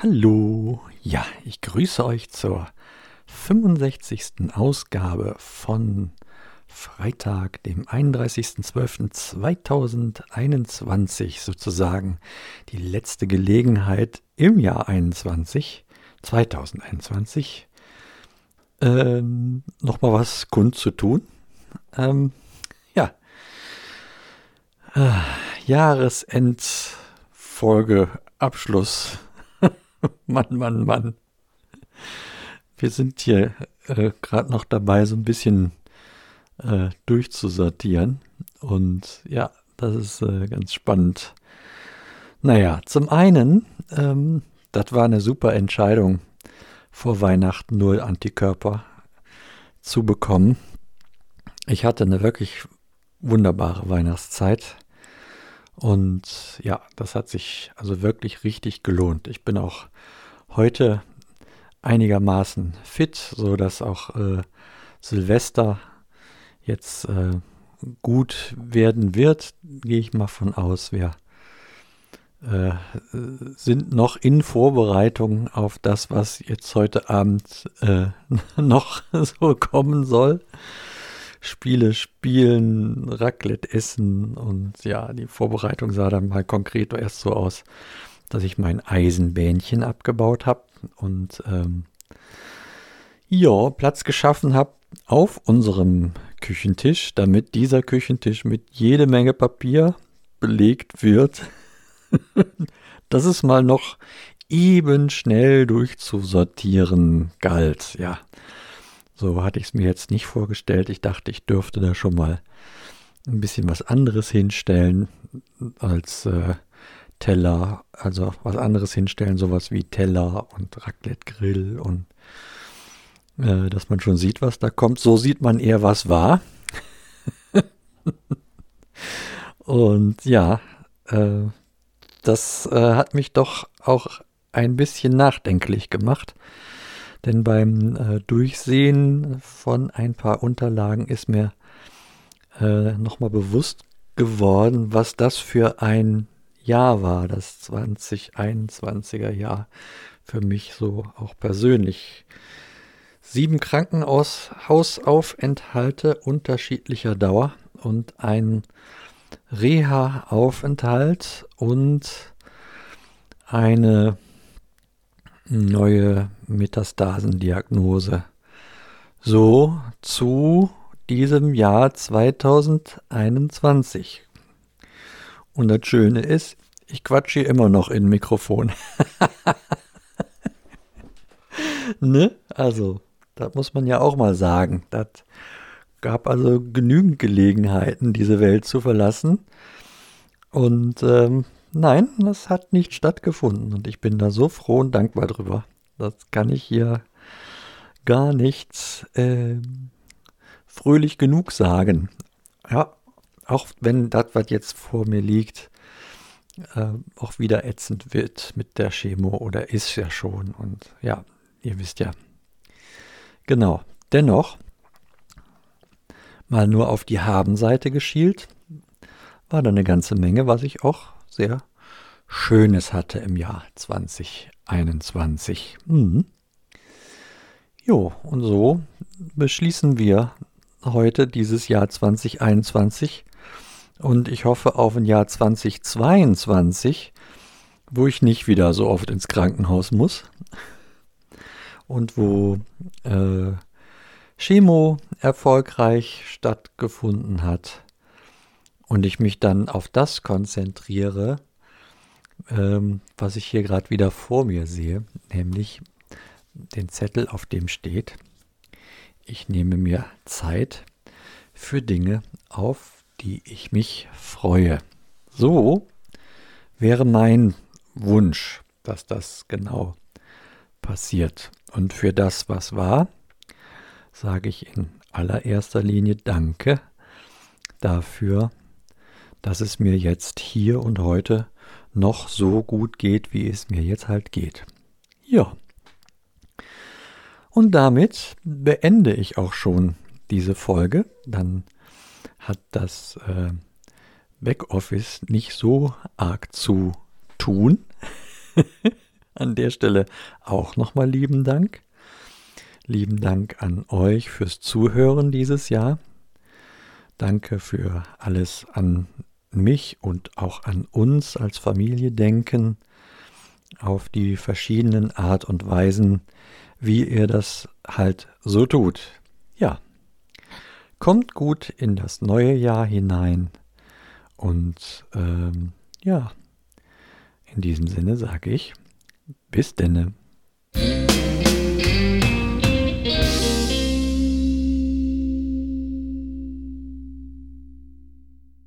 Hallo, ja, ich grüße euch zur 65. Ausgabe von Freitag, dem 31.12.2021 sozusagen die letzte Gelegenheit im Jahr 21, 2021 ähm, nochmal was kundzutun. Ähm, ja, äh, Jahresendfolge Abschluss Mann, Mann, Mann. Wir sind hier äh, gerade noch dabei, so ein bisschen äh, durchzusortieren. Und ja, das ist äh, ganz spannend. Naja, zum einen, ähm, das war eine super Entscheidung, vor Weihnachten null Antikörper zu bekommen. Ich hatte eine wirklich wunderbare Weihnachtszeit. Und ja, das hat sich also wirklich richtig gelohnt. Ich bin auch heute einigermaßen fit, so dass auch äh, Silvester jetzt äh, gut werden wird, gehe ich mal von aus. Wir äh, sind noch in Vorbereitung auf das, was jetzt heute Abend äh, noch so kommen soll. Spiele spielen, Raclette essen und ja, die Vorbereitung sah dann mal konkret erst so aus, dass ich mein Eisenbähnchen abgebaut habe und ähm, ja, Platz geschaffen habe auf unserem Küchentisch, damit dieser Küchentisch mit jede Menge Papier belegt wird. dass es mal noch eben schnell durchzusortieren galt, ja. So hatte ich es mir jetzt nicht vorgestellt. Ich dachte, ich dürfte da schon mal ein bisschen was anderes hinstellen als äh, Teller, also was anderes hinstellen, sowas wie Teller und Raclette Grill und äh, dass man schon sieht, was da kommt. So sieht man eher, was war. und ja, äh, das äh, hat mich doch auch ein bisschen nachdenklich gemacht. Denn beim äh, Durchsehen von ein paar Unterlagen ist mir äh, nochmal bewusst geworden, was das für ein Jahr war, das 2021er Jahr für mich so auch persönlich. Sieben Krankenhausaufenthalte unterschiedlicher Dauer und ein Reha-Aufenthalt und eine neue Metastasendiagnose. So zu diesem Jahr 2021. Und das Schöne ist, ich quatsche immer noch in Mikrofon. ne? Also, das muss man ja auch mal sagen. Das gab also genügend Gelegenheiten, diese Welt zu verlassen. Und ähm, Nein, das hat nicht stattgefunden und ich bin da so froh und dankbar drüber. Das kann ich hier gar nicht äh, fröhlich genug sagen. Ja, auch wenn das, was jetzt vor mir liegt, äh, auch wieder ätzend wird mit der Chemo oder ist ja schon. Und ja, ihr wisst ja. Genau. Dennoch, mal nur auf die Habenseite geschielt, war da eine ganze Menge, was ich auch sehr Schönes hatte im Jahr 2021. Mhm. Jo, und so beschließen wir heute dieses Jahr 2021 und ich hoffe auf ein Jahr 2022, wo ich nicht wieder so oft ins Krankenhaus muss und wo äh, Chemo erfolgreich stattgefunden hat und ich mich dann auf das konzentriere, ähm, was ich hier gerade wieder vor mir sehe, nämlich den Zettel, auf dem steht, ich nehme mir Zeit für Dinge, auf die ich mich freue. So wäre mein Wunsch, dass das genau passiert. Und für das, was war, sage ich in allererster Linie Danke dafür, dass es mir jetzt hier und heute noch so gut geht, wie es mir jetzt halt geht. Ja. Und damit beende ich auch schon diese Folge. Dann hat das äh, Backoffice nicht so arg zu tun. An der Stelle auch nochmal lieben Dank. Lieben Dank an euch fürs Zuhören dieses Jahr. Danke für alles an mich und auch an uns als Familie denken, auf die verschiedenen Art und Weisen, wie ihr das halt so tut. Ja, kommt gut in das neue Jahr hinein und ähm, ja, in diesem Sinne sage ich, bis denne.